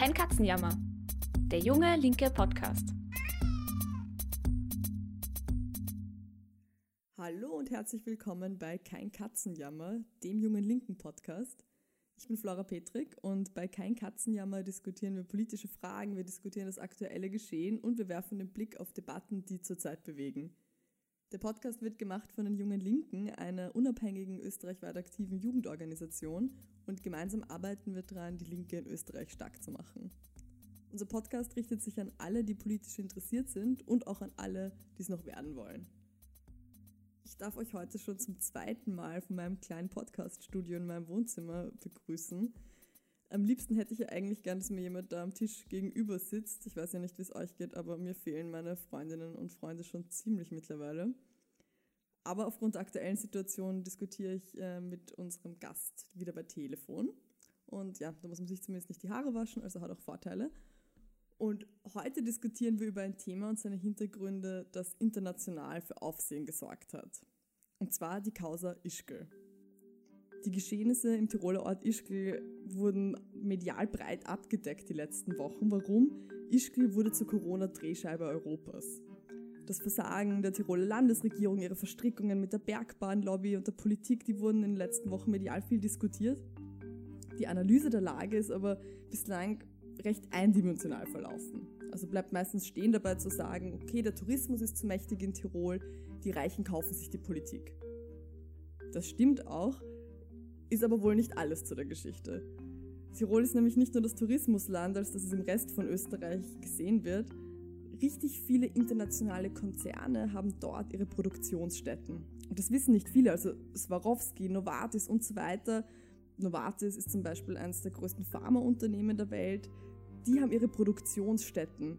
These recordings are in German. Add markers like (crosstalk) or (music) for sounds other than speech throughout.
Kein Katzenjammer. Der junge linke Podcast. Hallo und herzlich willkommen bei Kein Katzenjammer, dem jungen linken Podcast. Ich bin Flora Petrik und bei Kein Katzenjammer diskutieren wir politische Fragen, wir diskutieren das aktuelle Geschehen und wir werfen den Blick auf Debatten, die zurzeit bewegen. Der Podcast wird gemacht von den Jungen Linken, einer unabhängigen österreichweit aktiven Jugendorganisation und gemeinsam arbeiten wir daran, die Linke in Österreich stark zu machen. Unser Podcast richtet sich an alle, die politisch interessiert sind und auch an alle, die es noch werden wollen. Ich darf euch heute schon zum zweiten Mal von meinem kleinen Podcast-Studio in meinem Wohnzimmer begrüßen. Am liebsten hätte ich ja eigentlich gern, dass mir jemand da am Tisch gegenüber sitzt. Ich weiß ja nicht, wie es euch geht, aber mir fehlen meine Freundinnen und Freunde schon ziemlich mittlerweile. Aber aufgrund der aktuellen Situation diskutiere ich äh, mit unserem Gast wieder bei Telefon. Und ja, da muss man sich zumindest nicht die Haare waschen, also hat auch Vorteile. Und heute diskutieren wir über ein Thema und seine Hintergründe, das international für Aufsehen gesorgt hat. Und zwar die Causa Ischgl. Die Geschehnisse im Tiroler Ort Ischgl wurden medial breit abgedeckt die letzten Wochen. Warum? Ischgl wurde zur Corona-Drehscheibe Europas. Das Versagen der Tiroler Landesregierung, ihre Verstrickungen mit der Bergbahnlobby und der Politik, die wurden in den letzten Wochen medial viel diskutiert. Die Analyse der Lage ist aber bislang recht eindimensional verlaufen. Also bleibt meistens stehen dabei zu sagen, okay, der Tourismus ist zu mächtig in Tirol, die Reichen kaufen sich die Politik. Das stimmt auch, ist aber wohl nicht alles zu der Geschichte. Tirol ist nämlich nicht nur das Tourismusland, als dass es im Rest von Österreich gesehen wird. Richtig viele internationale Konzerne haben dort ihre Produktionsstätten. Und das wissen nicht viele, also Swarovski, Novartis und so weiter. Novartis ist zum Beispiel eines der größten Pharmaunternehmen der Welt. Die haben ihre Produktionsstätten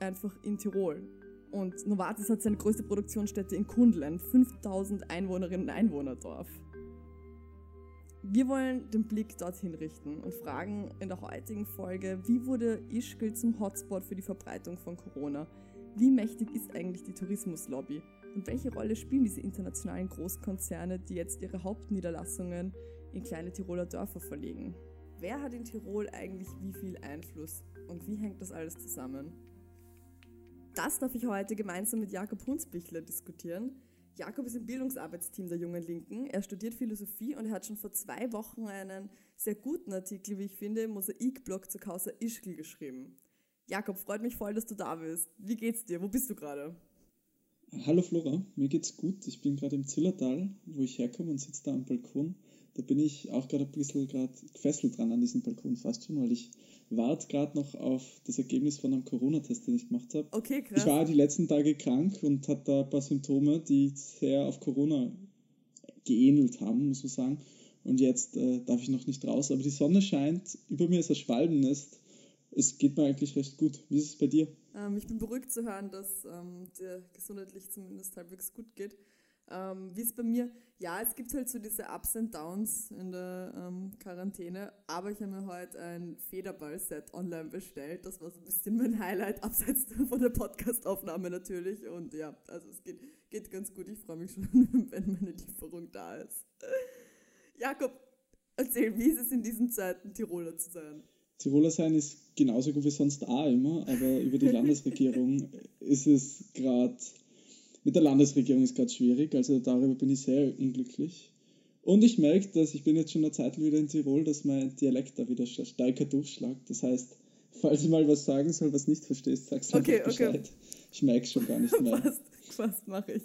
einfach in Tirol. Und Novartis hat seine größte Produktionsstätte in Kundl, 5000 Einwohnerinnen und Einwohnerdorf. Wir wollen den Blick dorthin richten und fragen in der heutigen Folge, wie wurde Ischgl zum Hotspot für die Verbreitung von Corona? Wie mächtig ist eigentlich die Tourismuslobby? Und welche Rolle spielen diese internationalen Großkonzerne, die jetzt ihre Hauptniederlassungen in kleine Tiroler Dörfer verlegen? Wer hat in Tirol eigentlich wie viel Einfluss und wie hängt das alles zusammen? Das darf ich heute gemeinsam mit Jakob Hunsbichler diskutieren. Jakob ist im Bildungsarbeitsteam der Jungen Linken. Er studiert Philosophie und er hat schon vor zwei Wochen einen sehr guten Artikel, wie ich finde, im Mosaikblog zur Causa Ischgl geschrieben. Jakob, freut mich voll, dass du da bist. Wie geht's dir? Wo bist du gerade? Hallo Flora, mir geht's gut. Ich bin gerade im Zillertal, wo ich herkomme und sitze da am Balkon. Da bin ich auch gerade ein bisschen gerade gefesselt dran an diesem Balkon fast schon, weil ich warte gerade noch auf das Ergebnis von einem Corona-Test, den ich gemacht habe. Okay, krass. Ich war die letzten Tage krank und hatte da ein paar Symptome, die sehr auf Corona geähnelt haben, muss man sagen. Und jetzt äh, darf ich noch nicht raus, aber die Sonne scheint, über mir ist ein Schwalbennest. Es geht mir eigentlich recht gut. Wie ist es bei dir? Ähm, ich bin beruhigt zu hören, dass ähm, dir gesundheitlich zumindest halbwegs gut geht. Ähm, wie es bei mir, ja, es gibt halt so diese Ups und Downs in der ähm, Quarantäne, aber ich habe mir heute ein Federball-Set online bestellt. Das war so ein bisschen mein Highlight, abseits (laughs) von der Podcast-Aufnahme natürlich. Und ja, also es geht, geht ganz gut. Ich freue mich schon, (laughs) wenn meine Lieferung da ist. Jakob, erzähl, wie ist es in diesen Zeiten, Tiroler zu sein? Tiroler sein ist genauso gut wie sonst auch immer, aber über die (laughs) Landesregierung ist es gerade mit der Landesregierung ist gerade schwierig, also darüber bin ich sehr unglücklich. Und ich merke, dass ich bin jetzt schon eine Zeit wieder in Tirol, dass mein Dialekt da wieder stärker durchschlagt. Das heißt, falls ich mal was sagen soll, was nicht verstehst, sagst du okay, einfach Bescheid. Okay. Ich merke schon gar nicht mehr. (laughs) fast, fast mache ich.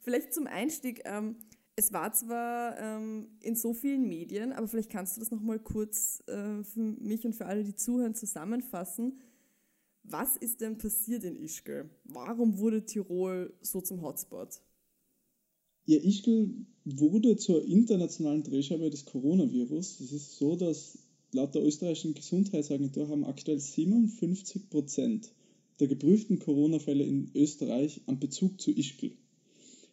Vielleicht zum Einstieg. Ähm, es war zwar ähm, in so vielen Medien, aber vielleicht kannst du das nochmal kurz äh, für mich und für alle, die zuhören, zusammenfassen. Was ist denn passiert in Ischgl? Warum wurde Tirol so zum Hotspot? Ja, Ischgl wurde zur internationalen Drehscheibe des Coronavirus. Es ist so, dass laut der österreichischen Gesundheitsagentur haben aktuell 57 Prozent der geprüften Corona-Fälle in Österreich einen Bezug zu Ischgl.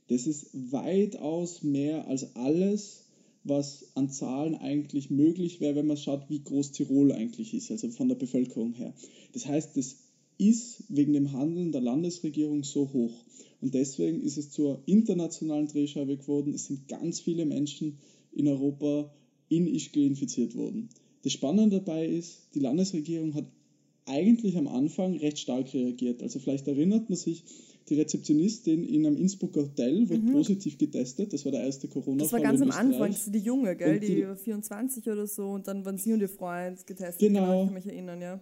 Das ist weitaus mehr als alles, was an Zahlen eigentlich möglich wäre, wenn man schaut, wie groß Tirol eigentlich ist, also von der Bevölkerung her. Das heißt, das ist wegen dem Handeln der Landesregierung so hoch. Und deswegen ist es zur internationalen Drehscheibe geworden. Es sind ganz viele Menschen in Europa in Ischgl infiziert worden. Das Spannende dabei ist, die Landesregierung hat eigentlich am Anfang recht stark reagiert. Also vielleicht erinnert man sich, die Rezeptionistin in einem Innsbrucker Hotel wurde mhm. positiv getestet. Das war der erste Corona-Fall. Das war ganz am Anfang, das die Junge, gell? Die, die 24 oder so und dann waren sie und ihr Freund getestet. Genau. Ich kann mich erinnern, ja.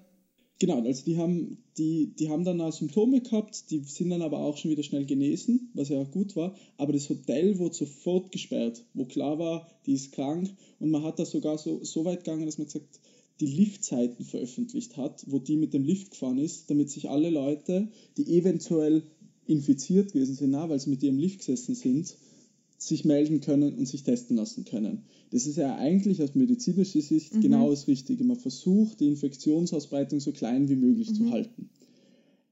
Genau, also die haben, die, die haben dann auch Symptome gehabt, die sind dann aber auch schon wieder schnell genesen, was ja auch gut war. Aber das Hotel wurde sofort gesperrt, wo klar war, die ist krank. Und man hat da sogar so, so weit gegangen, dass man gesagt die Liftzeiten veröffentlicht hat, wo die mit dem Lift gefahren ist, damit sich alle Leute, die eventuell infiziert gewesen sind, weil sie mit ihrem Lift gesessen sind, sich melden können und sich testen lassen können. Das ist ja eigentlich aus medizinischer Sicht mhm. genau das Richtige. Man versucht, die Infektionsausbreitung so klein wie möglich mhm. zu halten.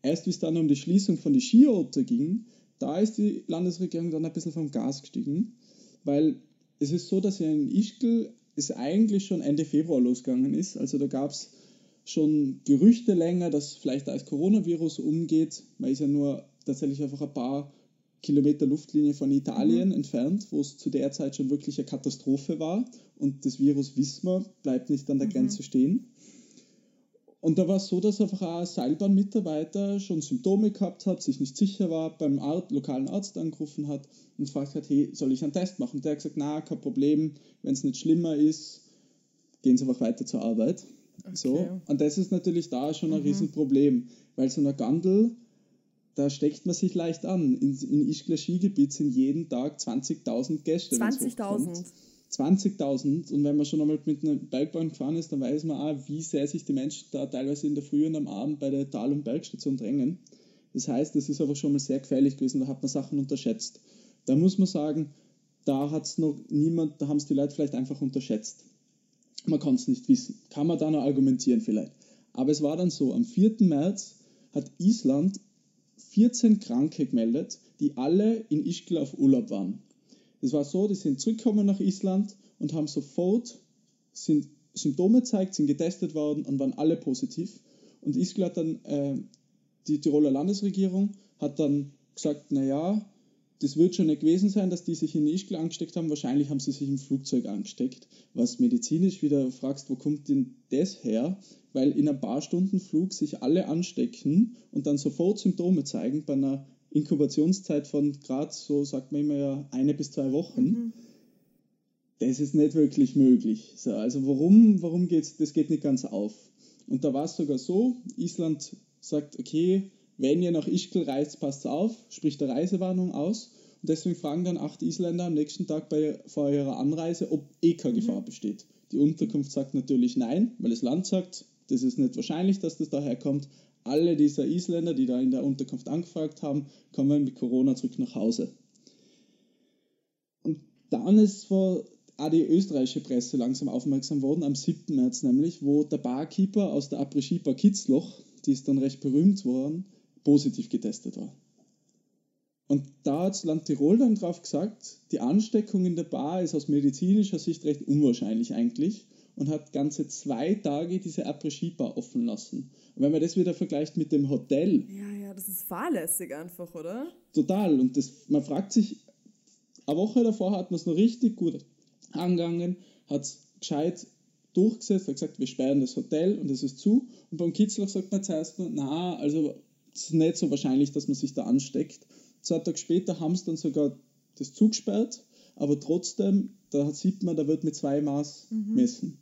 Erst wie es dann um die Schließung von den Skiorten ging, da ist die Landesregierung dann ein bisschen vom Gas gestiegen, weil es ist so, dass ja in Ischgl es eigentlich schon Ende Februar losgegangen ist. Also da gab es schon Gerüchte länger, dass vielleicht als Coronavirus umgeht. Man ist ja nur tatsächlich einfach ein paar Kilometer Luftlinie von Italien mhm. entfernt, wo es zu der Zeit schon wirklich eine Katastrophe war. Und das Virus, wir, bleibt nicht an der mhm. Grenze stehen. Und da war es so, dass einfach ein Seilbahnmitarbeiter schon Symptome gehabt hat, sich nicht sicher war, beim Art, lokalen Arzt angerufen hat und gefragt hat, hey, soll ich einen Test machen? Und der hat gesagt, na, kein Problem, wenn es nicht schlimmer ist, gehen Sie einfach weiter zur Arbeit. Okay. So. Und das ist natürlich da schon ein mhm. Riesenproblem, weil so eine Gandel da steckt man sich leicht an. In, in Ischgl Skigebiet sind jeden Tag 20.000 Gäste. 20.000? 20.000 und wenn man schon einmal mit einer Bergbahn gefahren ist, dann weiß man auch, wie sehr sich die Menschen da teilweise in der Früh und am Abend bei der Tal- und Bergstation drängen. Das heißt, das ist aber schon mal sehr gefährlich gewesen, da hat man Sachen unterschätzt. Da muss man sagen, da hat es noch niemand, da haben es die Leute vielleicht einfach unterschätzt. Man kann es nicht wissen. Kann man da noch argumentieren vielleicht. Aber es war dann so, am 4. März hat Island 14 Kranke gemeldet, die alle in Ischgl auf Urlaub waren. Es war so, die sind zurückgekommen nach Island und haben sofort sind Symptome gezeigt, sind getestet worden und waren alle positiv. Und Ischgl hat dann, äh, die Tiroler Landesregierung hat dann gesagt, naja, das wird schon nicht gewesen sein, dass die sich in Ischgl angesteckt haben. Wahrscheinlich haben sie sich im Flugzeug angesteckt. Was medizinisch wieder fragst, wo kommt denn das her? Weil in ein paar Stunden Flug sich alle anstecken und dann sofort Symptome zeigen bei einer Inkubationszeit von gerade so, sagt man immer ja, eine bis zwei Wochen. Mhm. Das ist nicht wirklich möglich. So, also warum, warum geht's, das geht nicht ganz auf. Und da war es sogar so, Island sagt, okay, wenn ihr nach Ischgl reist, passt auf, spricht der Reisewarnung aus. Und deswegen fragen dann acht Isländer am nächsten Tag bei, vor ihrer Anreise, ob eh keine Gefahr mhm. besteht. Die Unterkunft sagt natürlich nein, weil das Land sagt, das ist nicht wahrscheinlich, dass das daher kommt. Alle dieser Isländer, die da in der Unterkunft angefragt haben, kommen mit Corona zurück nach Hause. Und dann ist vor auch die österreichische Presse langsam aufmerksam worden, am 7. März nämlich, wo der Barkeeper aus der Après-Ski-Bar Kitzloch, die ist dann recht berühmt worden, positiv getestet war. Und da hat das Land Tirol dann drauf gesagt, die Ansteckung in der Bar ist aus medizinischer Sicht recht unwahrscheinlich eigentlich und hat ganze zwei Tage diese Après-Ski-Bar offen lassen. Und wenn man das wieder vergleicht mit dem Hotel. Ja, ja, das ist fahrlässig einfach, oder? Total. Und das, man fragt sich, eine Woche davor hat man es noch richtig gut angegangen, hat es gescheit durchgesetzt, hat gesagt, wir sperren das Hotel und es ist zu. Und beim Kitzloch sagt man zuerst nur, na, also nicht so wahrscheinlich, dass man sich da ansteckt. Zwei Tage später haben sie dann sogar das zugesperrt, aber trotzdem, da sieht man, da wird mit zwei Maß mhm. messen.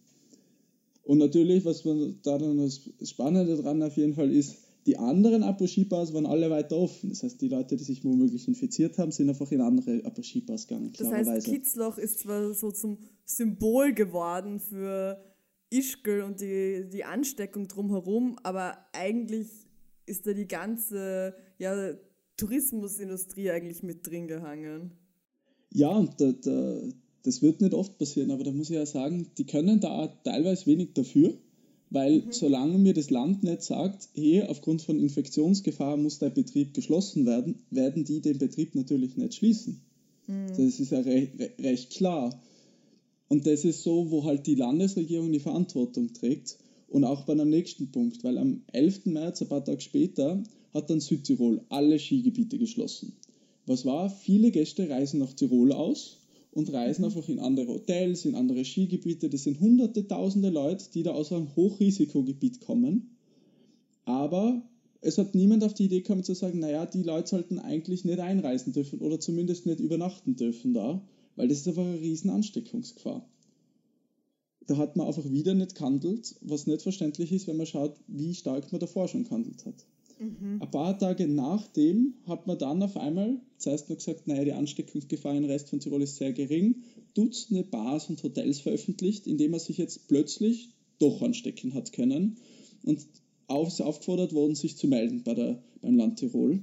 Und natürlich, was man da dann das Spannende dran auf jeden Fall ist, die anderen Après-Ski-Bars waren alle weiter offen. Das heißt, die Leute, die sich womöglich infiziert haben, sind einfach in andere Après-Ski-Bars gegangen. Das heißt, Kitzloch ist zwar so zum Symbol geworden für Ischgl und die, die Ansteckung drumherum, aber eigentlich ist da die ganze ja, Tourismusindustrie eigentlich mit drin gehangen. Ja, da, da, das wird nicht oft passieren, aber da muss ich ja sagen, die können da teilweise wenig dafür, weil mhm. solange mir das Land nicht sagt, hey, aufgrund von Infektionsgefahr muss der Betrieb geschlossen werden, werden die den Betrieb natürlich nicht schließen. Mhm. Das ist ja re recht klar. Und das ist so, wo halt die Landesregierung die Verantwortung trägt. Und auch bei einem nächsten Punkt, weil am 11. März, ein paar Tage später, hat dann Südtirol alle Skigebiete geschlossen. Was war? Viele Gäste reisen nach Tirol aus und reisen einfach in andere Hotels, in andere Skigebiete. Das sind hunderte, tausende Leute, die da aus einem Hochrisikogebiet kommen. Aber es hat niemand auf die Idee gekommen zu sagen, naja, die Leute sollten eigentlich nicht einreisen dürfen oder zumindest nicht übernachten dürfen da, weil das ist einfach eine riesen Ansteckungsgefahr. Da hat man einfach wieder nicht gehandelt, was nicht verständlich ist, wenn man schaut, wie stark man davor schon gehandelt hat. Mhm. Ein paar Tage nachdem hat man dann auf einmal zuerst noch gesagt, naja, die Ansteckungsgefahr im Rest von Tirol ist sehr gering, Dutzende Bars und Hotels veröffentlicht, indem man sich jetzt plötzlich doch anstecken hat können. Und auf, aufgefordert worden, sich zu melden bei der, beim Land Tirol.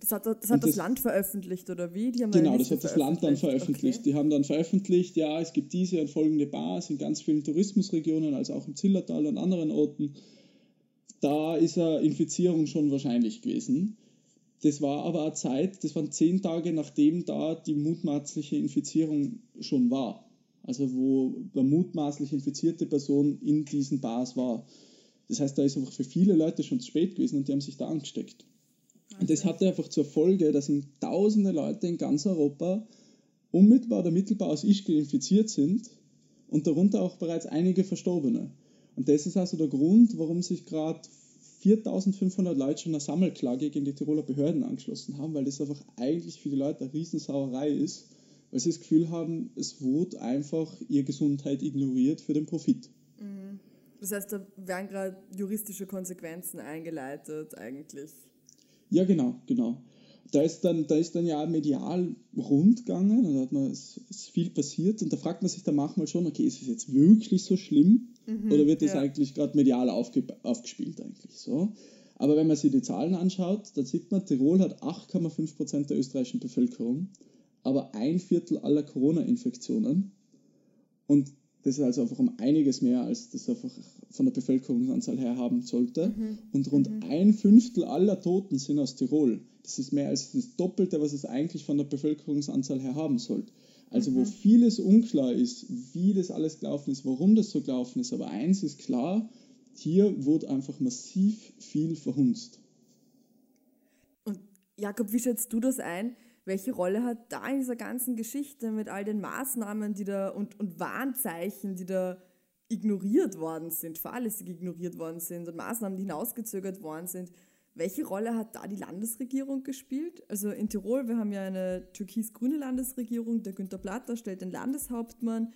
Das hat, das, hat das, das, Land veröffentlicht, oder wie? genau, das hat das Land dann veröffentlicht. Okay. Die haben dann veröffentlicht, ja, es gibt diese und folgende Bars in ganz vielen Tourismusregionen, also auch im Zillertal und anderen Orten. Da ist eine Infizierung schon wahrscheinlich gewesen. Das war aber eine Zeit, das waren zehn Tage nachdem da die mutmaßliche Infizierung schon war. Also wo eine mutmaßlich infizierte Person in diesen Bars war. Das heißt, da ist einfach für viele Leute schon zu spät gewesen und die haben sich da angesteckt. Und das hatte einfach zur Folge, dass in tausende Leute in ganz Europa unmittelbar oder mittelbar aus Ischgl infiziert sind und darunter auch bereits einige Verstorbene. Und das ist also der Grund, warum sich gerade 4500 Leute schon eine Sammelklage gegen die Tiroler Behörden angeschlossen haben, weil das einfach eigentlich für die Leute eine Riesensauerei ist, weil sie das Gefühl haben, es wurde einfach ihre Gesundheit ignoriert für den Profit. Mhm. Das heißt, da werden gerade juristische Konsequenzen eingeleitet eigentlich. Ja, genau, genau. Da ist dann, da ist dann ja medial rundgegangen und da hat man, es ist viel passiert und da fragt man sich dann manchmal schon, okay, ist es jetzt wirklich so schlimm mhm, oder wird das ja. eigentlich gerade medial aufge, aufgespielt eigentlich so? Aber wenn man sich die Zahlen anschaut, dann sieht man, Tirol hat 8,5% der österreichischen Bevölkerung, aber ein Viertel aller Corona-Infektionen. Und das ist also einfach um einiges mehr, als das einfach von der Bevölkerungsanzahl her haben sollte. Mhm. Und rund mhm. ein Fünftel aller Toten sind aus Tirol. Das ist mehr als das Doppelte, was es eigentlich von der Bevölkerungsanzahl her haben sollte. Also mhm. wo vieles unklar ist, wie das alles gelaufen ist, warum das so gelaufen ist. Aber eins ist klar, hier wurde einfach massiv viel verhunzt. Und Jakob, wie schätzt du das ein? welche Rolle hat da in dieser ganzen Geschichte mit all den Maßnahmen, die da und, und Warnzeichen, die da ignoriert worden sind, fahrlässig ignoriert worden sind und Maßnahmen, die hinausgezögert worden sind. Welche Rolle hat da die Landesregierung gespielt? Also in Tirol, wir haben ja eine türkis-grüne Landesregierung, der Günter Platter stellt den Landeshauptmann.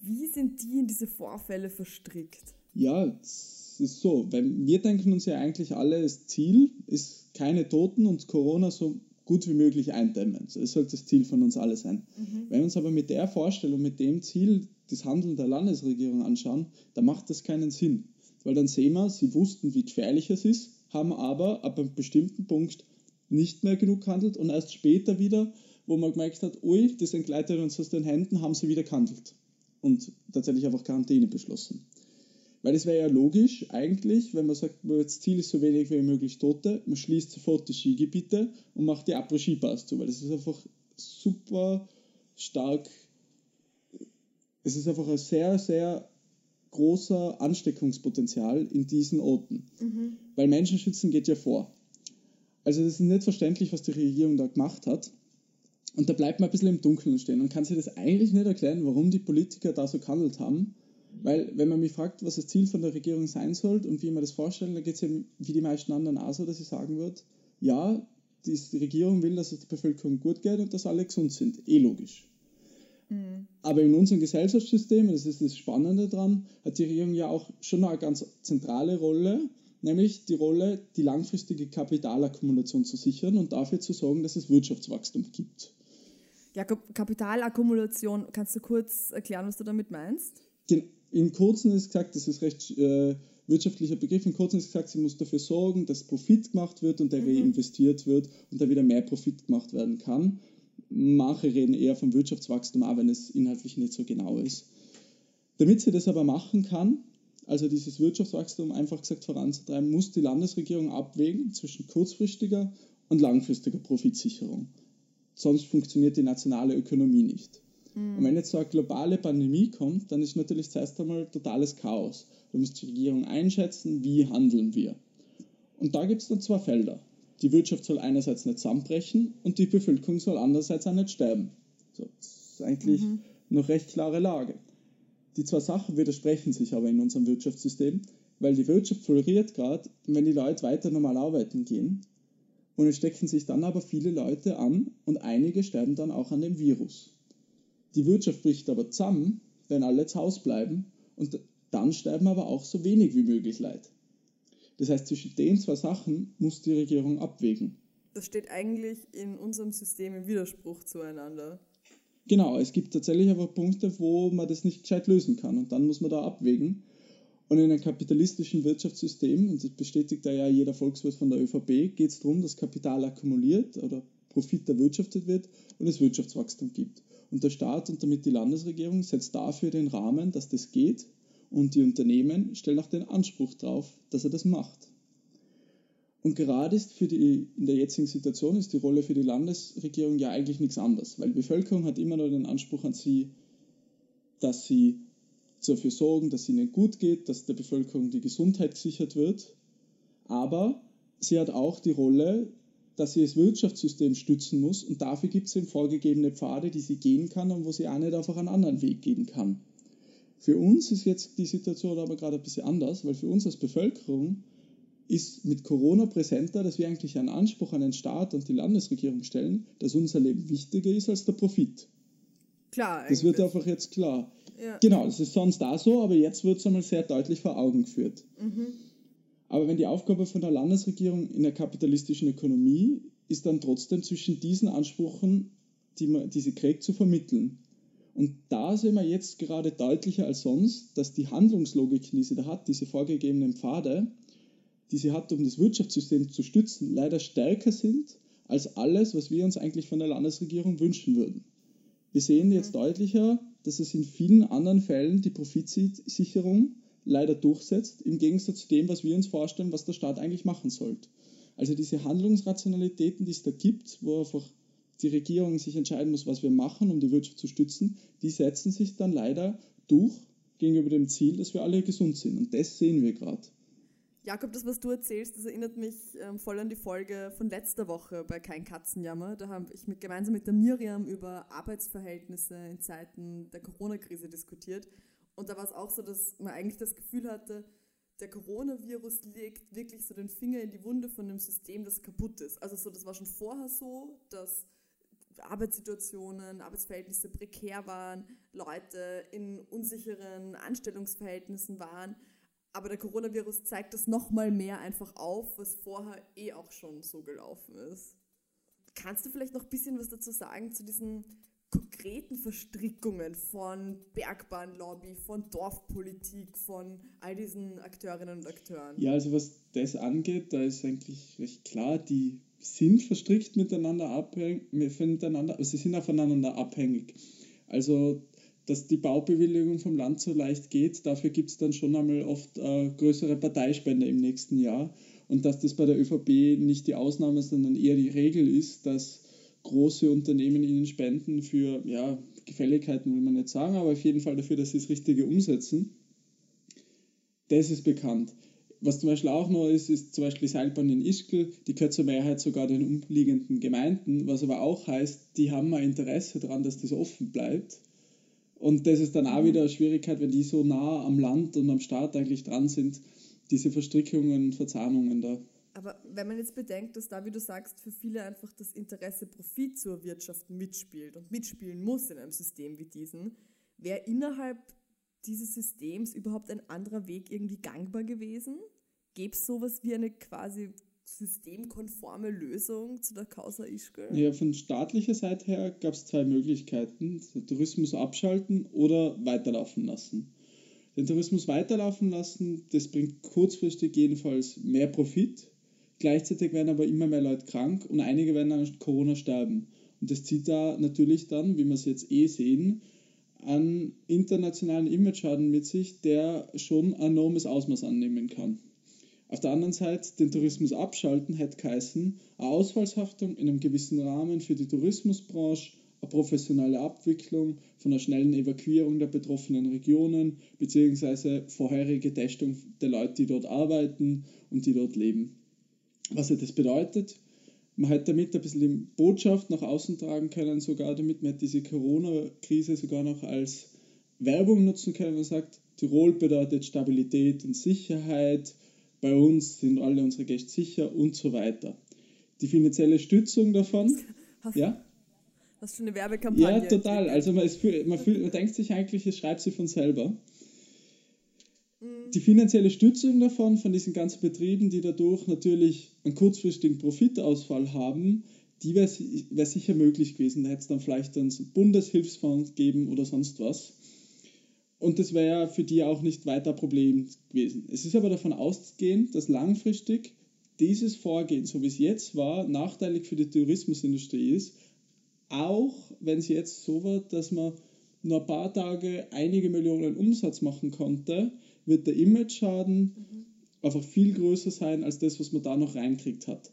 Wie sind die in diese Vorfälle verstrickt? Ja, es ist so, weil wir denken uns ja eigentlich alle, das Ziel ist keine Toten und Corona so gut wie möglich eindämmen. Das sollte das Ziel von uns alle sein. Mhm. Wenn wir uns aber mit der Vorstellung, mit dem Ziel das Handeln der Landesregierung anschauen, dann macht das keinen Sinn. Weil dann sehen wir, sie wussten, wie gefährlich es ist, haben aber ab einem bestimmten Punkt nicht mehr genug gehandelt und erst später wieder, wo man gemerkt hat, ui, das entgleitet uns aus den Händen, haben sie wieder gehandelt und tatsächlich einfach Quarantäne beschlossen. Weil es wäre ja logisch eigentlich, wenn man sagt, das Ziel ist so wenig wie möglich Tote, man schließt sofort die Skigebiete und macht die Après-Ski-Pass zu, weil das ist einfach super stark, es ist einfach ein sehr, sehr großer Ansteckungspotenzial in diesen Orten. Mhm. Weil Menschen schützen geht ja vor. Also das ist nicht verständlich, was die Regierung da gemacht hat. Und da bleibt man ein bisschen im Dunkeln stehen und kann sich das eigentlich nicht erklären, warum die Politiker da so gehandelt haben weil, wenn man mich fragt, was das Ziel von der Regierung sein soll und wie man das vorstellen, dann geht es ja wie die meisten anderen auch so, dass ich sagen würde, ja, die, die Regierung will, dass es der Bevölkerung gut geht und dass alle gesund sind. Eh logisch. Mhm. Aber in unserem Gesellschaftssystem, das ist das Spannende dran, hat die Regierung ja auch schon eine ganz zentrale Rolle, nämlich die Rolle, die langfristige Kapitalakkumulation zu sichern und dafür zu sorgen, dass es Wirtschaftswachstum gibt. Ja, Kapitalakkumulation, kannst du kurz erklären, was du damit meinst? in Kurzen ist gesagt, das ist recht äh, wirtschaftlicher Begriff, in Kurzen ist gesagt, sie muss dafür sorgen, dass Profit gemacht wird und der mhm. reinvestiert wird und da wieder mehr Profit gemacht werden kann. Manche reden eher vom Wirtschaftswachstum, auch wenn es inhaltlich nicht so genau ist. Damit sie das aber machen kann, also dieses Wirtschaftswachstum einfach gesagt voranzutreiben, muss die Landesregierung abwägen zwischen kurzfristiger und langfristiger Profitsicherung. Sonst funktioniert die nationale Ökonomie nicht. Mhm. Und wenn jetzt so eine globale Pandemie kommt, dann ist natürlich zuerst einmal totales Chaos. Da muss die Regierung einschätzen, wie handeln wir. Und da gibt es dann zwei Felder. Die Wirtschaft soll einerseits nicht zusammenbrechen und die Bevölkerung soll andererseits auch nicht sterben. So, ist eigentlich mhm. noch recht klare Lage. Die zwei Sachen widersprechen sich aber in unserem Wirtschaftssystem, weil die Wirtschaft floriert gerade, wenn die Leute weiter normal arbeiten gehen. Und es stecken sich dann aber viele Leute an und einige sterben dann auch an dem Virus. Die Wirtschaft bricht aber zusammen, wenn alle zu Hause bleiben und dann sterben aber auch so wenig wie möglich Leute. Das heißt, zwischen den zwei Sachen muss die Regierung abwägen. Das steht eigentlich in unserem System im Widerspruch zueinander. Genau, es gibt tatsächlich aber Punkte, wo man das nicht gescheit lösen kann und dann muss man da abwägen. Und in einem kapitalistischen Wirtschaftssystem, und das bestätigt da ja jeder Volkswirt von der ÖVP, geht es darum, dass Kapital akkumuliert oder Profit erwirtschaftet wird und es Wirtschaftswachstum gibt. Und der Staat und damit die Landesregierung setzt dafür den Rahmen, dass das geht und die Unternehmen stellen auch den Anspruch darauf, dass er das macht. Und gerade ist für die, in der jetzigen Situation ist die Rolle für die Landesregierung ja eigentlich nichts anderes, weil die Bevölkerung hat immer noch den Anspruch an sie, dass sie dafür sorgen, dass es ihnen gut geht, dass der Bevölkerung die Gesundheit gesichert wird. Aber sie hat auch die Rolle, dass sie das Wirtschaftssystem stützen muss und dafür gibt es eben vorgegebene Pfade, die sie gehen kann und wo sie auch nicht einfach einen anderen Weg gehen kann. Für uns ist jetzt die Situation aber gerade ein bisschen anders, weil für uns als Bevölkerung ist mit Corona präsenter, dass wir eigentlich einen Anspruch an den Staat und die Landesregierung stellen, dass unser Leben wichtiger ist als der Profit. Klar. Eigentlich. Das wird einfach jetzt klar. Ja. Genau, das ist sonst da so, aber jetzt wird es einmal sehr deutlich vor Augen geführt. Mhm. Aber wenn die Aufgabe von der Landesregierung in der kapitalistischen Ökonomie ist dann trotzdem zwischen diesen Ansprüchen, die, man, die sie kriegt, zu vermitteln. Und da sehen wir jetzt gerade deutlicher als sonst, dass die Handlungslogiken, die sie da hat, diese vorgegebenen Pfade, die sie hat, um das Wirtschaftssystem zu stützen, leider stärker sind als alles, was wir uns eigentlich von der Landesregierung wünschen würden. Wir sehen jetzt mhm. deutlicher, dass es in vielen anderen Fällen die Profitsicherung leider durchsetzt, im Gegensatz zu dem, was wir uns vorstellen, was der Staat eigentlich machen sollte. Also diese Handlungsrationalitäten, die es da gibt, wo einfach die Regierung sich entscheiden muss, was wir machen, um die Wirtschaft zu stützen, die setzen sich dann leider durch gegenüber dem Ziel, dass wir alle gesund sind. Und das sehen wir gerade. Jakob, das, was du erzählst, das erinnert mich ähm, voll an die Folge von letzter Woche bei Kein Katzenjammer. Da habe ich mit, gemeinsam mit der Miriam über Arbeitsverhältnisse in Zeiten der Corona-Krise diskutiert. Und da war es auch so, dass man eigentlich das Gefühl hatte, der Coronavirus legt wirklich so den Finger in die Wunde von einem System, das kaputt ist. Also so, das war schon vorher so, dass Arbeitssituationen, Arbeitsverhältnisse prekär waren, Leute in unsicheren Anstellungsverhältnissen waren. Aber der Coronavirus zeigt das nochmal mehr einfach auf, was vorher eh auch schon so gelaufen ist. Kannst du vielleicht noch ein bisschen was dazu sagen zu diesen konkreten Verstrickungen von Bergbahnlobby, von Dorfpolitik, von all diesen Akteurinnen und Akteuren? Ja, also was das angeht, da ist eigentlich recht klar, die sind verstrickt miteinander abhängig, miteinander, also sie sind aufeinander abhängig. Also dass die Baubewilligung vom Land so leicht geht. Dafür gibt es dann schon einmal oft äh, größere Parteispende im nächsten Jahr. Und dass das bei der ÖVP nicht die Ausnahme, sondern eher die Regel ist, dass große Unternehmen ihnen spenden für ja, Gefälligkeiten, will man nicht sagen, aber auf jeden Fall dafür, dass sie das Richtige umsetzen. Das ist bekannt. Was zum Beispiel auch noch ist, ist zum Beispiel die Seilbahn in Ischgl, die gehört zur Mehrheit sogar den umliegenden Gemeinden, was aber auch heißt, die haben ein Interesse daran, dass das offen bleibt. Und das ist dann auch mhm. wieder eine Schwierigkeit, wenn die so nah am Land und am Staat eigentlich dran sind, diese Verstrickungen, Verzahnungen da. Aber wenn man jetzt bedenkt, dass da, wie du sagst, für viele einfach das Interesse Profit zu erwirtschaften mitspielt und mitspielen muss in einem System wie diesem, wäre innerhalb dieses Systems überhaupt ein anderer Weg irgendwie gangbar gewesen? Gäbe es sowas wie eine quasi systemkonforme Lösung zu der Causa Ischgl? Ja, von staatlicher Seite her gab es zwei Möglichkeiten. Den Tourismus abschalten oder weiterlaufen lassen. Den Tourismus weiterlaufen lassen, das bringt kurzfristig jedenfalls mehr Profit. Gleichzeitig werden aber immer mehr Leute krank und einige werden an Corona sterben. Und das zieht da natürlich dann, wie wir es jetzt eh sehen, einen internationalen Imageschaden mit sich, der schon ein enormes Ausmaß annehmen kann. Auf der anderen Seite den Tourismus abschalten hätte geheißen, eine Ausfallshaftung in einem gewissen Rahmen für die Tourismusbranche, eine professionelle Abwicklung von einer schnellen Evakuierung der betroffenen Regionen bzw. vorherige Testung der Leute, die dort arbeiten und die dort leben. Was das bedeutet? Man hat damit ein bisschen die Botschaft nach außen tragen können, sogar damit man diese Corona-Krise sogar noch als Werbung nutzen können. Man sagt, Tirol bedeutet Stabilität und Sicherheit, bei uns sind alle unsere Gäste sicher und so weiter. Die finanzielle Stützung davon, Hast, ja? hast du eine Werbekampagne? Ja, total. Also man, ist, man, fühlt, man denkt sich eigentlich, es schreibt sie von selber. Die finanzielle Stützung davon, von diesen ganzen Betrieben, die dadurch natürlich einen kurzfristigen Profitausfall haben, die wäre wär sicher möglich gewesen. Da hätte es dann vielleicht einen Bundeshilfsfonds gegeben oder sonst was. Und das wäre für die auch nicht weiter Problem gewesen. Es ist aber davon auszugehen, dass langfristig dieses Vorgehen, so wie es jetzt war, nachteilig für die Tourismusindustrie ist, auch wenn es jetzt so wird, dass man nur ein paar Tage einige Millionen Umsatz machen konnte, wird der Image-Schaden mhm. einfach viel größer sein als das, was man da noch reinkriegt hat.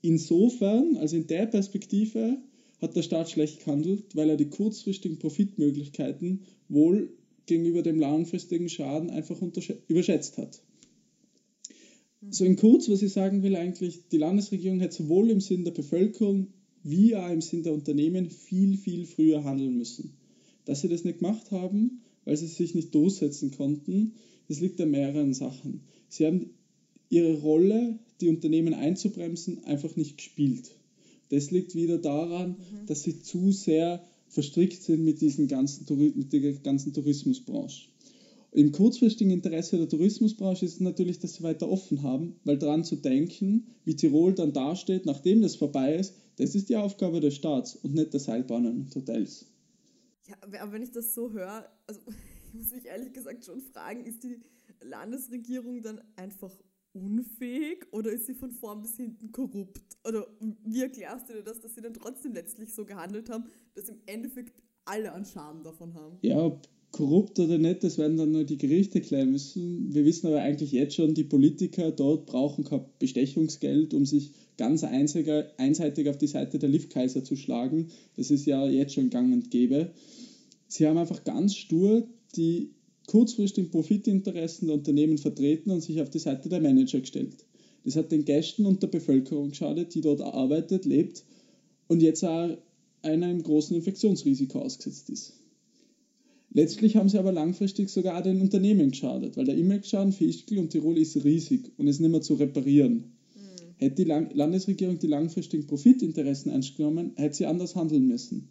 Insofern, also in der Perspektive, hat der Staat schlecht gehandelt, weil er die kurzfristigen Profitmöglichkeiten wohl gegenüber dem langfristigen Schaden einfach überschätzt hat. Mhm. So in kurz, was ich sagen will eigentlich, die Landesregierung hat sowohl im Sinn der Bevölkerung wie auch im Sinn der Unternehmen viel, viel früher handeln müssen. Dass sie das nicht gemacht haben, weil sie sich nicht durchsetzen konnten, das liegt an mehreren Sachen. Sie haben ihre Rolle, die Unternehmen einzubremsen, einfach nicht gespielt. Das liegt wieder daran, mhm. dass sie zu sehr verstrickt sind mit, diesen ganzen, mit der ganzen Tourismusbranche. Im kurzfristigen Interesse der Tourismusbranche ist es natürlich, dass sie weiter offen haben, weil daran zu denken, wie Tirol dann dasteht, nachdem das vorbei ist, das ist die Aufgabe des Staats und nicht der Seilbahnen und Hotels. Ja, aber wenn ich das so höre, also ich muss mich ehrlich gesagt schon fragen, ist die Landesregierung dann einfach unfähig oder ist sie von vorn bis hinten korrupt? Oder wie erklärst du dir das, dass sie dann trotzdem letztlich so gehandelt haben, dass im Endeffekt alle an Schaden davon haben? Ja, ob korrupt oder nicht, das werden dann nur die Gerichte klären müssen. Wir wissen aber eigentlich jetzt schon, die Politiker dort brauchen kein Bestechungsgeld, um sich ganz einziger, einseitig auf die Seite der Liftkaiser zu schlagen. Das ist ja jetzt schon gang und gäbe. Sie haben einfach ganz stur die kurzfristigen Profitinteressen der Unternehmen vertreten und sich auf die Seite der Manager gestellt. Das hat den Gästen und der Bevölkerung geschadet, die dort arbeitet, lebt und jetzt auch einem großen Infektionsrisiko ausgesetzt ist. Letztlich haben sie aber langfristig sogar den Unternehmen geschadet, weil der Image-Schaden für Ischgl und Tirol ist riesig und ist nicht mehr zu reparieren. Mhm. Hätte die Landesregierung die langfristigen Profitinteressen ernst genommen, hätte sie anders handeln müssen.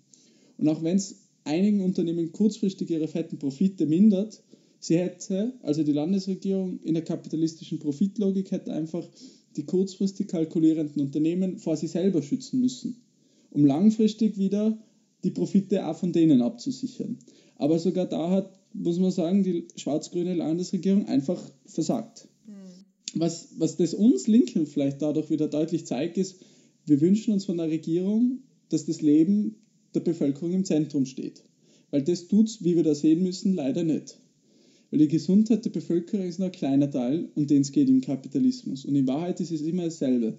Und auch wenn es einigen Unternehmen kurzfristig ihre fetten Profite mindert, sie hätte, also die Landesregierung in der kapitalistischen Profitlogik hätte einfach die kurzfristig kalkulierenden Unternehmen vor sich selber schützen müssen, um langfristig wieder die Profite auch von denen abzusichern. Aber sogar da hat, muss man sagen, die schwarz-grüne Landesregierung einfach versagt. Mhm. Was, was das uns Linken vielleicht dadurch wieder deutlich zeigt, ist, wir wünschen uns von der Regierung, dass das Leben der Bevölkerung im Zentrum steht. Weil das tut es, wie wir da sehen müssen, leider nicht. Weil die Gesundheit der Bevölkerung ist nur ein kleiner Teil, um den es geht im Kapitalismus. Und in Wahrheit ist es immer dasselbe.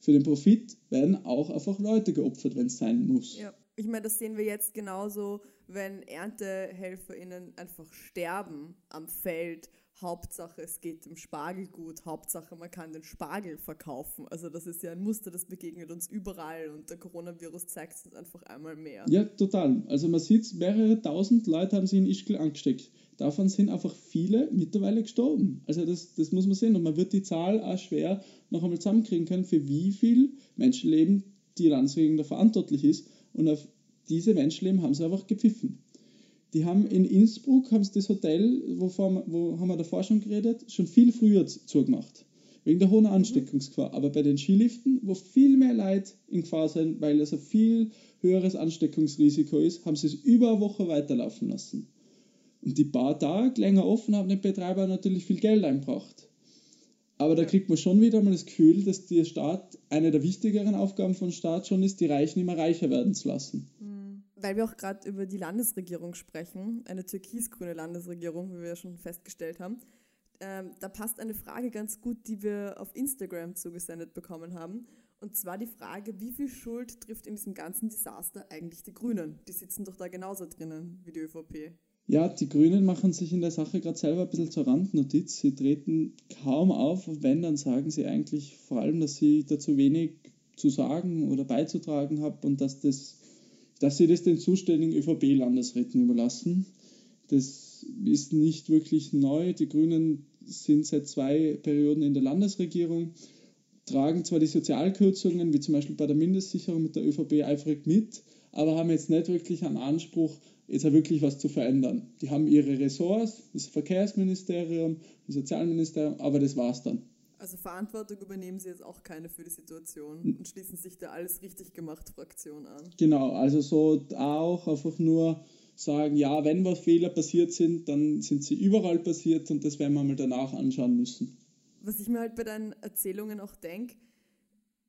Für den Profit werden auch einfach Leute geopfert, wenn es sein muss. Ja, ich meine, das sehen wir jetzt genauso, wenn ErntehelferInnen einfach sterben am Feld Hauptsache es geht dem Spargel gut, Hauptsache man kann den Spargel verkaufen. Also das ist ja ein Muster, das begegnet uns überall und der Coronavirus zeigt es uns einfach einmal mehr. Ja, total. Also man sieht, mehrere tausend Leute haben sich in Ischgl angesteckt. Davon sind einfach viele mittlerweile gestorben. Also das, das muss man sehen und man wird die Zahl auch schwer noch einmal zusammenkriegen können, für wie viel Menschenleben die Landesregierung da verantwortlich ist und auf diese Menschenleben haben sie einfach gepfiffen. Die haben in Innsbruck haben sie das Hotel, wovor, wo haben wir davor schon geredet, schon viel früher zugemacht. Wegen der hohen Ansteckungsgefahr. Aber bei den Skiliften, wo viel mehr Leute in Gefahr sind, weil es ein viel höheres Ansteckungsrisiko ist, haben sie es über eine Woche weiterlaufen lassen. Und die paar Tage länger offen haben den Betreiber natürlich viel Geld einbracht. Aber da kriegt man schon wieder mal das Gefühl, dass der Staat, eine der wichtigeren Aufgaben von Staat schon ist, die Reichen immer reicher werden zu lassen. Mhm weil wir auch gerade über die Landesregierung sprechen, eine türkisgrüne Landesregierung, wie wir ja schon festgestellt haben, ähm, da passt eine Frage ganz gut, die wir auf Instagram zugesendet bekommen haben. Und zwar die Frage, wie viel Schuld trifft in diesem ganzen Desaster eigentlich die Grünen? Die sitzen doch da genauso drinnen wie die ÖVP. Ja, die Grünen machen sich in der Sache gerade selber ein bisschen zur Randnotiz. Sie treten kaum auf und wenn, dann sagen sie eigentlich vor allem, dass sie dazu wenig zu sagen oder beizutragen habe und dass, das, dass sie das den zuständigen ÖVP-Landesräten überlassen. Das ist nicht wirklich neu. Die Grünen sind seit zwei Perioden in der Landesregierung, tragen zwar die Sozialkürzungen, wie zum Beispiel bei der Mindestsicherung mit der ÖVP eifrig mit, aber haben jetzt nicht wirklich einen Anspruch, jetzt auch wirklich was zu verändern. Die haben ihre Ressorts, das Verkehrsministerium, das Sozialministerium, aber das war's dann. Also Verantwortung übernehmen Sie jetzt auch keine für die Situation und schließen sich der alles richtig gemacht Fraktion an. Genau, also so auch einfach nur sagen, ja, wenn was Fehler passiert sind, dann sind sie überall passiert und das werden wir mal danach anschauen müssen. Was ich mir halt bei deinen Erzählungen auch denke,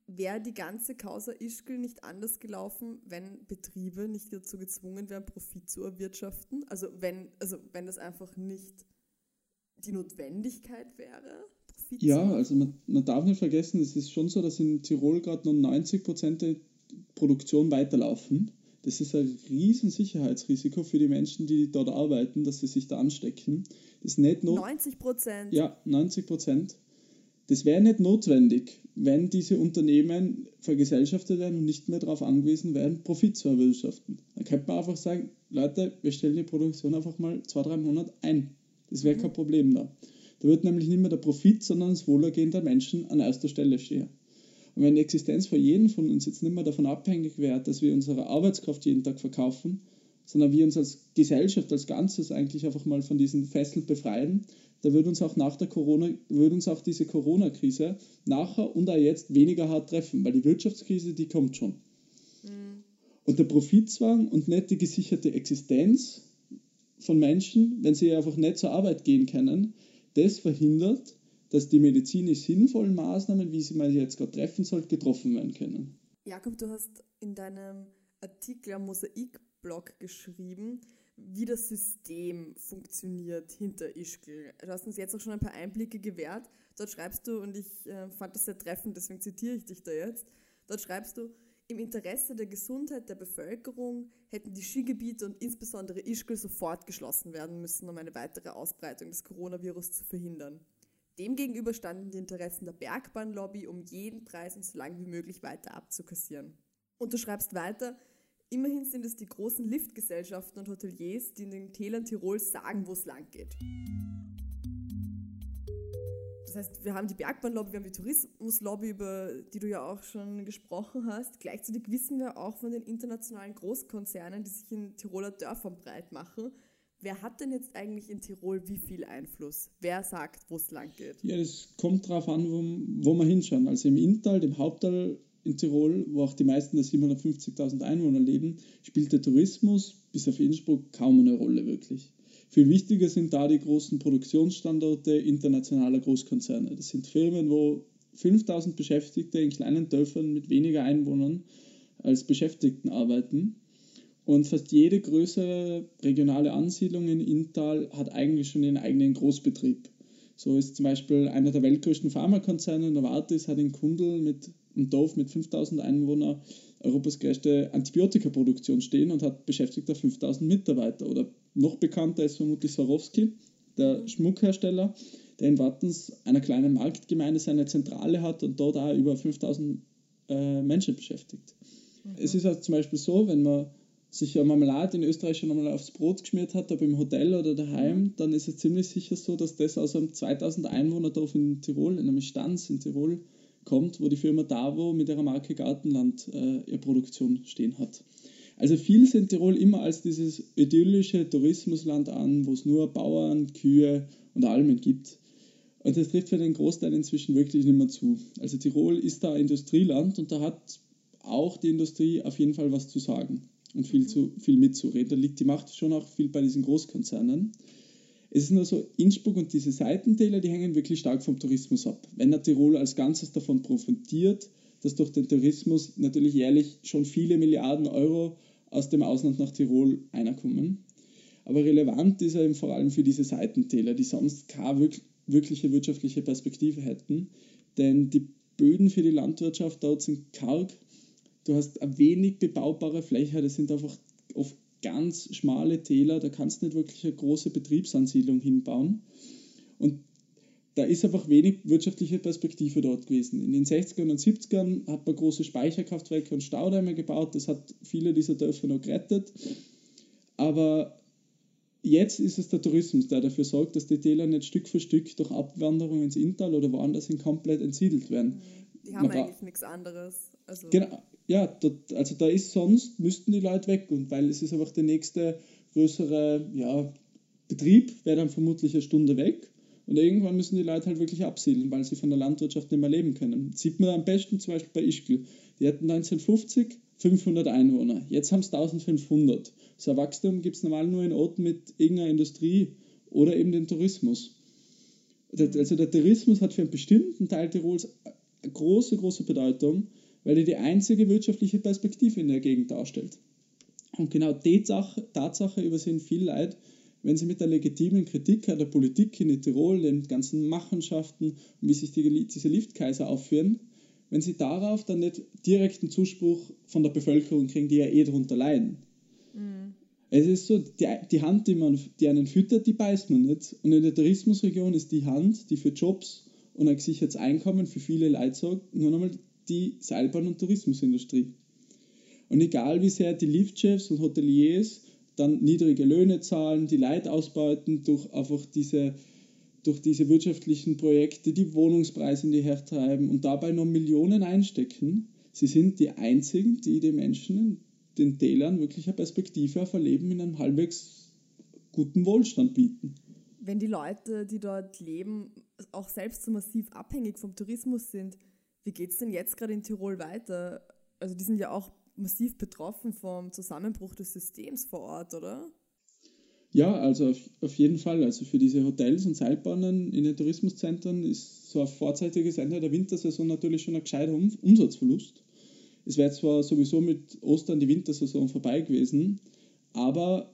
wäre die ganze Causa Ischgl nicht anders gelaufen, wenn Betriebe nicht dazu gezwungen wären, Profit zu erwirtschaften? Also wenn, also wenn das einfach nicht die Notwendigkeit wäre? Profit ja, also man, man darf nicht vergessen, es ist schon so, dass in Tirol gerade noch 90 Prozent der Produktion weiterlaufen. Das ist ein riesen Sicherheitsrisiko für die Menschen, die dort arbeiten, dass sie sich da anstecken. Das ist nicht 90 Prozent? Ja, 90 Prozent. Das wäre nicht notwendig, wenn diese Unternehmen vergesellschaftet werden und nicht mehr darauf angewiesen wären, Profit zu erwirtschaften. Dann könnte man einfach sagen, Leute, wir stellen die Produktion einfach mal zwei, drei Monate ein. Das wäre mhm. kein Problem da. Da wird nämlich nicht mehr der Profit, sondern das Wohlergehen der Menschen an erster Stelle stehen. Und wenn die Existenz für jeden von uns jetzt nicht mehr davon abhängig wäre, dass wir unsere Arbeitskraft jeden Tag verkaufen, sondern wir uns als Gesellschaft, als Ganzes eigentlich einfach mal von diesen Fesseln befreien, da würde uns auch nach der Corona, würde uns auch diese Corona-Krise nachher und auch jetzt weniger hart treffen, weil die Wirtschaftskrise, die kommt schon. Mhm. Und der Profitzwang und nicht die gesicherte Existenz von Menschen, wenn sie einfach nicht zur Arbeit gehen können, das verhindert, dass die medizinisch sinnvollen Maßnahmen, wie sie man jetzt gerade treffen soll, getroffen werden können. Jakob, du hast in deinem Artikel am Mosaik-Blog geschrieben, wie das System funktioniert hinter Ischgl. Du hast uns jetzt auch schon ein paar Einblicke gewährt. Dort schreibst du, und ich äh, fand das sehr treffend, deswegen zitiere ich dich da jetzt, dort schreibst du, im Interesse der Gesundheit der Bevölkerung hätten die Skigebiete und insbesondere Ischgl sofort geschlossen werden müssen, um eine weitere Ausbreitung des Coronavirus zu verhindern. Demgegenüber standen die Interessen der Bergbahnlobby, um jeden Preis und so lange wie möglich weiter abzukassieren. Und du schreibst weiter, immerhin sind es die großen Liftgesellschaften und Hoteliers, die in den Tälern Tirols sagen, wo es lang geht. Das heißt, wir haben die Bergbahnlobby, wir haben die Tourismuslobby, über die du ja auch schon gesprochen hast. Gleichzeitig wissen wir auch von den internationalen Großkonzernen, die sich in Tiroler Dörfern breit machen, Wer hat denn jetzt eigentlich in Tirol wie viel Einfluss? Wer sagt, wo es lang geht? Ja, das kommt darauf an, wo, wo wir hinschauen. Also im Inntal, dem Hauptteil in Tirol, wo auch die meisten der 750.000 Einwohner leben, spielt der Tourismus bis auf Innsbruck kaum eine Rolle wirklich. Viel wichtiger sind da die großen Produktionsstandorte internationaler Großkonzerne. Das sind Firmen, wo 5000 Beschäftigte in kleinen Dörfern mit weniger Einwohnern als Beschäftigten arbeiten und fast jede größere regionale Ansiedlung in Inntal hat eigentlich schon ihren eigenen Großbetrieb. So ist zum Beispiel einer der weltgrößten Pharmakonzerne, Novartis, hat in Kundl mit einem Dorf mit 5000 Einwohnern Europas größte Antibiotikaproduktion stehen und hat beschäftigt 5000 Mitarbeiter. Oder noch bekannter ist vermutlich Swarovski, der Schmuckhersteller, der in Wattens, einer kleinen Marktgemeinde, seine Zentrale hat und dort auch über 5000 äh, Menschen beschäftigt. Mhm. Es ist also zum Beispiel so, wenn man sich eine Marmelade in Österreich schon einmal aufs Brot geschmiert hat, ob im Hotel oder daheim, mhm. dann ist es ziemlich sicher so, dass das aus einem 2000 Einwohner-Dorf in Tirol, in einem Stanz in Tirol, kommt, wo die Firma Davo mit ihrer Marke Gartenland äh, ihre Produktion stehen hat. Also viel sind Tirol immer als dieses idyllische Tourismusland an, wo es nur Bauern, Kühe und Almen gibt. Und das trifft für den Großteil inzwischen wirklich nicht mehr zu. Also Tirol ist da Industrieland und da hat auch die Industrie auf jeden Fall was zu sagen und viel, zu, viel mitzureden. Da liegt die Macht schon auch viel bei diesen Großkonzernen. Es ist nur so, Innsbruck und diese Seitentäler, die hängen wirklich stark vom Tourismus ab. Wenn der Tirol als Ganzes davon profitiert, dass durch den Tourismus natürlich jährlich schon viele Milliarden Euro aus dem Ausland nach Tirol einkommen. Aber relevant ist er eben vor allem für diese Seitentäler, die sonst keine wirkliche wirtschaftliche Perspektive hätten. Denn die Böden für die Landwirtschaft dort sind karg Du hast eine wenig bebaubare Fläche, das sind einfach oft ganz schmale Täler, da kannst du nicht wirklich eine große Betriebsansiedlung hinbauen. Und da ist einfach wenig wirtschaftliche Perspektive dort gewesen. In den 60ern und 70ern hat man große Speicherkraftwerke und Staudämme gebaut. Das hat viele dieser Dörfer noch gerettet. Aber jetzt ist es der Tourismus, der dafür sorgt, dass die Täler nicht Stück für Stück durch Abwanderung ins Inntal oder woanders hin komplett entsiedelt werden. Die haben man eigentlich nichts anderes. Also genau, ja, dort, also da ist sonst, müssten die Leute weg und weil es ist einfach der nächste größere ja, Betrieb, wäre dann vermutlich eine Stunde weg und irgendwann müssen die Leute halt wirklich absiedeln, weil sie von der Landwirtschaft nicht mehr leben können. Das sieht man am besten zum Beispiel bei Ischgl. Die hatten 1950 500 Einwohner, jetzt haben es 1500. So ein Wachstum gibt es normal nur in Orten mit irgendeiner Industrie oder eben den Tourismus. Also der Tourismus hat für einen bestimmten Teil Tirols eine große, große Bedeutung, weil er die einzige wirtschaftliche Perspektive in der Gegend darstellt. Und genau die Tatsache übersehen viele Leute, wenn sie mit der legitimen Kritik an der Politik in Tirol, den ganzen Machenschaften wie sich die, diese Liftkaiser aufführen, wenn sie darauf dann nicht direkten Zuspruch von der Bevölkerung kriegen, die ja eh darunter leiden. Mhm. Es ist so, die, die Hand, die, man, die einen füttert, die beißt man nicht. Und in der Tourismusregion ist die Hand, die für Jobs und ein gesichertes Einkommen für viele Leute sorgt, nur nochmal die Seilbahn- und Tourismusindustrie. Und egal wie sehr die Liftchefs und Hoteliers dann niedrige Löhne zahlen, die Leute ausbeuten durch einfach diese, durch diese wirtschaftlichen Projekte, die Wohnungspreise in die Höhe treiben und dabei noch Millionen einstecken. Sie sind die einzigen, die den Menschen, den Tälern wirklich eine Perspektive auf ein Leben in einem halbwegs guten Wohlstand bieten. Wenn die Leute, die dort leben, auch selbst so massiv abhängig vom Tourismus sind, wie geht es denn jetzt gerade in Tirol weiter? Also die sind ja auch massiv betroffen vom Zusammenbruch des Systems vor Ort, oder? Ja, also auf, auf jeden Fall. Also für diese Hotels und Seilbahnen in den Tourismuszentren ist so ein vorzeitiges Ende der Wintersaison natürlich schon ein gescheiter um Umsatzverlust. Es wäre zwar sowieso mit Ostern die Wintersaison vorbei gewesen, aber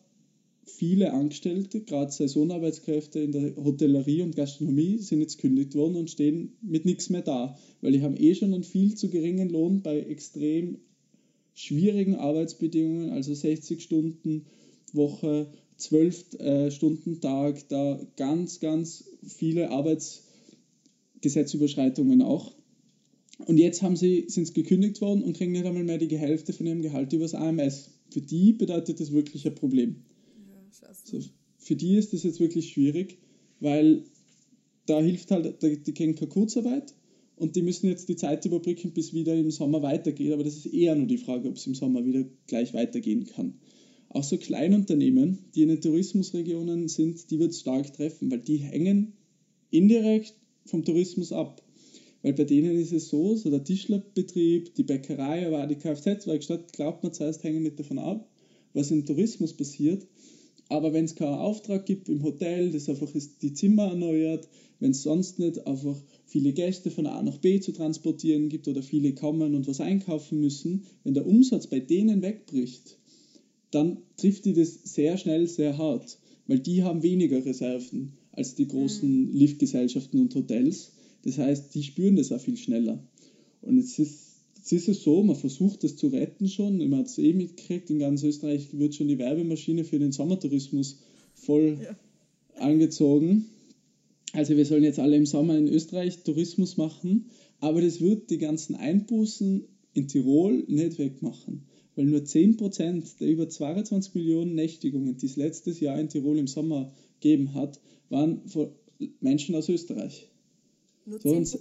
viele Angestellte, gerade Saisonarbeitskräfte in der Hotellerie und Gastronomie, sind jetzt kündigt worden und stehen mit nichts mehr da, weil die haben eh schon einen viel zu geringen Lohn bei extrem schwierigen Arbeitsbedingungen, also 60 Stunden Woche, 12 äh, Stunden Tag, da ganz, ganz viele Arbeitsgesetzüberschreitungen auch. Und jetzt haben sie, sind sie gekündigt worden und kriegen nicht einmal mehr die Hälfte von ihrem Gehalt übers AMS. Für die bedeutet das wirklich ein Problem. Ja, so, für die ist das jetzt wirklich schwierig, weil da hilft halt, die kriegen keine Kurzarbeit und die müssen jetzt die Zeit überbrücken, bis wieder im Sommer weitergeht. Aber das ist eher nur die Frage, ob es im Sommer wieder gleich weitergehen kann. Auch so Kleinunternehmen, die in den Tourismusregionen sind, die wird es stark treffen, weil die hängen indirekt vom Tourismus ab. Weil bei denen ist es so, so der Tischlerbetrieb, die Bäckerei, aber auch die Kfz-Werkstatt, glaubt man zuerst, hängen nicht davon ab, was im Tourismus passiert. Aber wenn es keinen Auftrag gibt im Hotel, das einfach ist die Zimmer erneuert, wenn es sonst nicht einfach viele Gäste von A nach B zu transportieren gibt oder viele kommen und was einkaufen müssen, wenn der Umsatz bei denen wegbricht, dann trifft die das sehr schnell sehr hart, weil die haben weniger Reserven als die großen mhm. Liftgesellschaften und Hotels. Das heißt, die spüren das auch viel schneller. Und jetzt ist, jetzt ist es so, man versucht das zu retten schon. Man hat es eh mitgekriegt, in ganz Österreich wird schon die Werbemaschine für den Sommertourismus voll ja. angezogen. Also wir sollen jetzt alle im Sommer in Österreich Tourismus machen, aber das wird die ganzen Einbußen in Tirol nicht wegmachen, weil nur 10% der über 22 Millionen Nächtigungen, die es letztes Jahr in Tirol im Sommer gegeben hat, waren von Menschen aus Österreich. Nur 10%?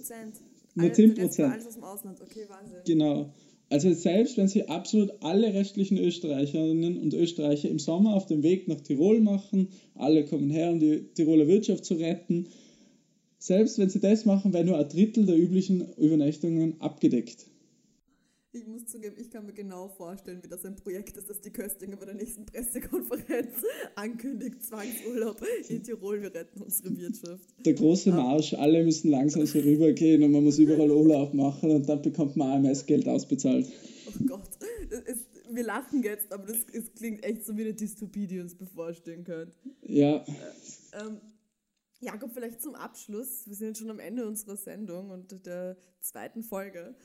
Nur 10%. Alles aus dem Ausland, okay, Wahnsinn. Genau. Also selbst wenn sie absolut alle restlichen Österreicherinnen und Österreicher im Sommer auf dem Weg nach Tirol machen, alle kommen her, um die Tiroler Wirtschaft zu retten, selbst wenn sie das machen, wäre nur ein Drittel der üblichen Übernachtungen abgedeckt. Ich muss zugeben, ich kann mir genau vorstellen, wie das ein Projekt ist, das die Köstinger bei der nächsten Pressekonferenz (laughs) ankündigt. Zwangsurlaub in Tirol, wir retten unsere Wirtschaft. Der große Marsch, alle müssen langsam so rübergehen und man muss überall Urlaub machen und dann bekommt man AMS-Geld ausbezahlt. Oh Gott, ist, wir lachen jetzt, aber das, es klingt echt so wie eine Dystopie, die uns bevorstehen könnte. Ja. Äh, ähm, Jakob, vielleicht zum Abschluss. Wir sind jetzt schon am Ende unserer Sendung und der zweiten Folge.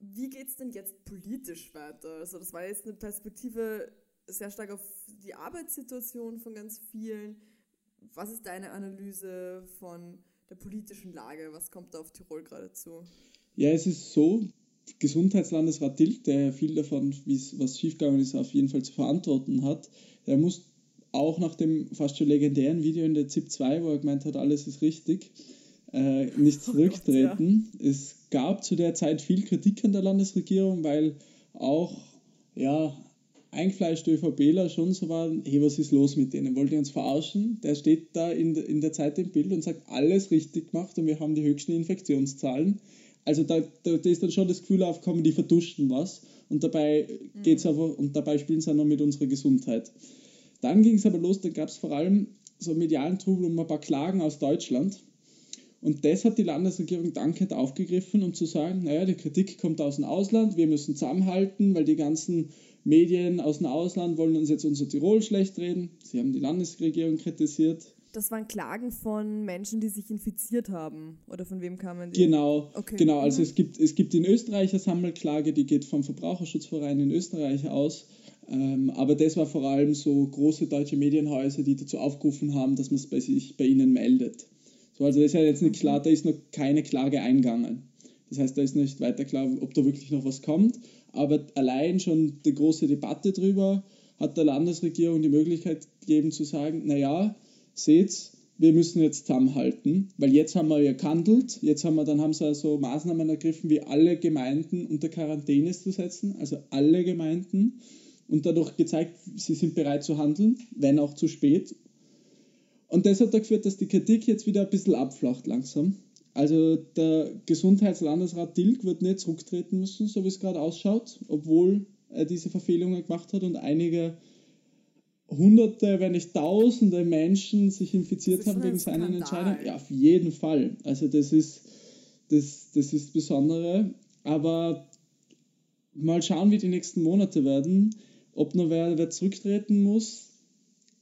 Wie geht es denn jetzt politisch weiter? Also das war jetzt eine Perspektive sehr stark auf die Arbeitssituation von ganz vielen. Was ist deine Analyse von der politischen Lage? Was kommt da auf Tirol gerade zu? Ja, es ist so, Gesundheitslandesrat Dilk, der viel davon, was schiefgegangen ist, auf jeden Fall zu verantworten hat, der muss auch nach dem fast schon legendären Video in der ZIP 2, wo er gemeint hat, alles ist richtig, äh, nicht zurücktreten. (laughs) Oh Gott, ja. Es gab zu der Zeit viel Kritik an der Landesregierung, weil auch ja, eingefleischte ÖVPler schon so waren, hey, was ist los mit denen? Wollt ihr uns verarschen? Der steht da in, in der Zeit im Bild und sagt, alles richtig gemacht und wir haben die höchsten Infektionszahlen. Also da, da, da ist dann schon das Gefühl aufgekommen, die verduschen was und dabei geht's mhm. aber und dabei spielen sie auch noch mit unserer Gesundheit. Dann ging es aber los, da gab es vor allem so medialen Trubel um ein paar Klagen aus Deutschland. Und das hat die Landesregierung dankend aufgegriffen, um zu sagen, naja, die Kritik kommt aus dem Ausland, wir müssen zusammenhalten, weil die ganzen Medien aus dem Ausland wollen uns jetzt unser Tirol schlecht reden. Sie haben die Landesregierung kritisiert. Das waren Klagen von Menschen, die sich infiziert haben. Oder von wem kamen die? Genau, okay. genau. Also mhm. es, gibt, es gibt in Österreich eine Sammelklage, die geht vom Verbraucherschutzverein in Österreich aus. Ähm, aber das war vor allem so große deutsche Medienhäuser, die dazu aufgerufen haben, dass man es bei sich bei ihnen meldet. So, also ist ja jetzt nicht klar, da ist noch keine Klage eingegangen. Das heißt, da ist nicht weiter klar, ob da wirklich noch was kommt. Aber allein schon die große Debatte darüber hat der Landesregierung die Möglichkeit gegeben zu sagen, naja, seht, wir müssen jetzt zusammenhalten, weil jetzt haben wir ja gehandelt, jetzt haben wir, dann haben sie also Maßnahmen ergriffen, wie alle Gemeinden unter Quarantäne zu setzen, also alle Gemeinden und dadurch gezeigt, sie sind bereit zu handeln, wenn auch zu spät. Und das hat dazu geführt, dass die Kritik jetzt wieder ein bisschen abflacht langsam. Also der Gesundheitslandesrat Dilk wird nicht zurücktreten müssen, so wie es gerade ausschaut, obwohl er diese Verfehlungen gemacht hat und einige Hunderte, wenn nicht Tausende Menschen sich infiziert haben wegen seinen Entscheidungen. Ja, auf jeden Fall. Also das ist das, das ist Besondere. Aber mal schauen, wie die nächsten Monate werden. Ob noch wer, wer zurücktreten muss,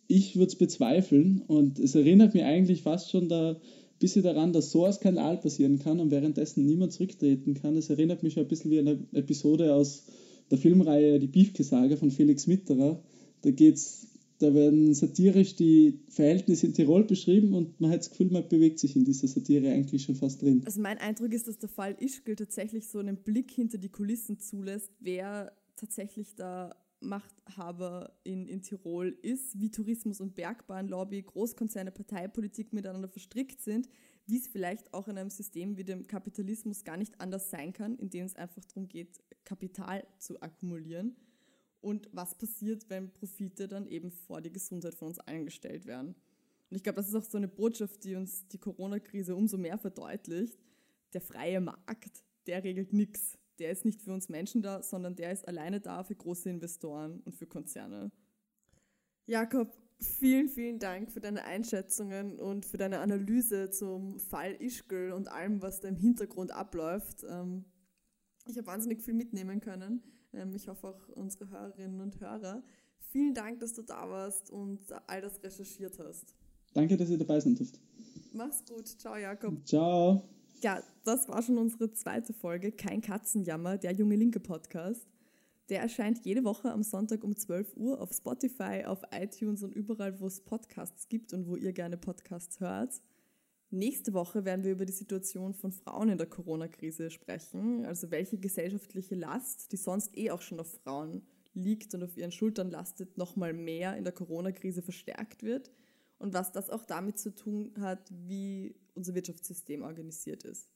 ich würde es bezweifeln. Und es erinnert mich eigentlich fast schon da ein bisschen daran, dass so ein Skandal passieren kann und währenddessen niemand zurücktreten kann. Es erinnert mich schon ein bisschen wie eine Episode aus der Filmreihe Die Biefke-Sage von Felix Mitterer. Da geht's da werden satirisch die Verhältnisse in Tirol beschrieben und man hat das Gefühl, man bewegt sich in dieser Satire eigentlich schon fast drin. Also mein Eindruck ist, dass der Fall Ischgl tatsächlich so einen Blick hinter die Kulissen zulässt, wer tatsächlich da Machthaber in, in Tirol ist, wie Tourismus- und Bergbahnlobby, Großkonzerne, Parteipolitik miteinander verstrickt sind, wie es vielleicht auch in einem System wie dem Kapitalismus gar nicht anders sein kann, in dem es einfach darum geht, Kapital zu akkumulieren. Und was passiert, wenn Profite dann eben vor die Gesundheit von uns allen gestellt werden. Und ich glaube, das ist auch so eine Botschaft, die uns die Corona-Krise umso mehr verdeutlicht. Der freie Markt, der regelt nichts der ist nicht für uns Menschen da, sondern der ist alleine da für große Investoren und für Konzerne. Jakob, vielen, vielen Dank für deine Einschätzungen und für deine Analyse zum Fall Ischgl und allem, was da im Hintergrund abläuft. Ähm, ich habe wahnsinnig viel mitnehmen können. Ähm, ich hoffe auch unsere Hörerinnen und Hörer. Vielen Dank, dass du da warst und all das recherchiert hast. Danke, dass ihr dabei seid. Mach's gut. Ciao, Jakob. Ciao. Ja, das war schon unsere zweite Folge, kein Katzenjammer, der junge Linke Podcast. Der erscheint jede Woche am Sonntag um 12 Uhr auf Spotify, auf iTunes und überall, wo es Podcasts gibt und wo ihr gerne Podcasts hört. Nächste Woche werden wir über die Situation von Frauen in der Corona-Krise sprechen, also welche gesellschaftliche Last, die sonst eh auch schon auf Frauen liegt und auf ihren Schultern lastet, nochmal mehr in der Corona-Krise verstärkt wird und was das auch damit zu tun hat, wie unser Wirtschaftssystem organisiert ist.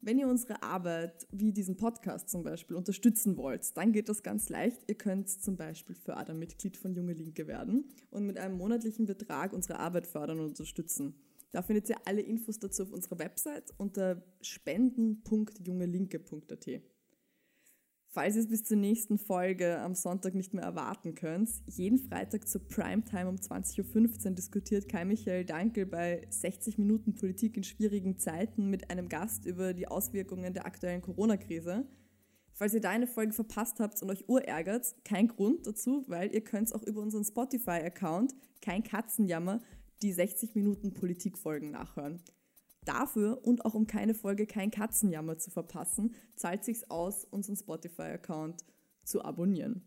Wenn ihr unsere Arbeit, wie diesen Podcast zum Beispiel, unterstützen wollt, dann geht das ganz leicht. Ihr könnt zum Beispiel Fördermitglied von Junge Linke werden und mit einem monatlichen Betrag unsere Arbeit fördern und unterstützen. Da findet ihr alle Infos dazu auf unserer Website unter spenden.jungelinke.at. Falls ihr es bis zur nächsten Folge am Sonntag nicht mehr erwarten könnt, jeden Freitag zur Primetime um 20.15 Uhr diskutiert Kai Michael Dankel bei 60 Minuten Politik in schwierigen Zeiten mit einem Gast über die Auswirkungen der aktuellen Corona-Krise. Falls ihr da eine Folge verpasst habt und euch urärgert, kein Grund dazu, weil ihr könnt auch über unseren Spotify-Account, kein Katzenjammer, die 60 Minuten Politikfolgen nachhören. Dafür und auch um keine Folge kein Katzenjammer zu verpassen, zahlt sich's aus, unseren Spotify-Account zu abonnieren.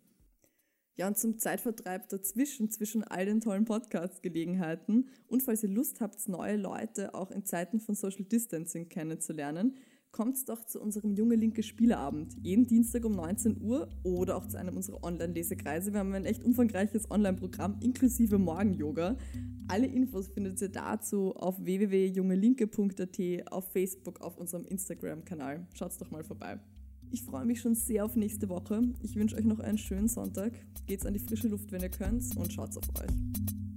Ja, und zum Zeitvertreib dazwischen, zwischen all den tollen Podcast-Gelegenheiten und falls ihr Lust habt, neue Leute auch in Zeiten von Social Distancing kennenzulernen, kommt doch zu unserem Junge Linke Spieleabend. Jeden Dienstag um 19 Uhr oder auch zu einem unserer Online-Lesekreise. Wir haben ein echt umfangreiches Online-Programm inklusive Morgen-Yoga. Alle Infos findet ihr dazu auf www.jungelinke.at, auf Facebook, auf unserem Instagram-Kanal. Schaut's doch mal vorbei. Ich freue mich schon sehr auf nächste Woche. Ich wünsche euch noch einen schönen Sonntag. Geht's an die frische Luft, wenn ihr könnt und schaut's auf euch.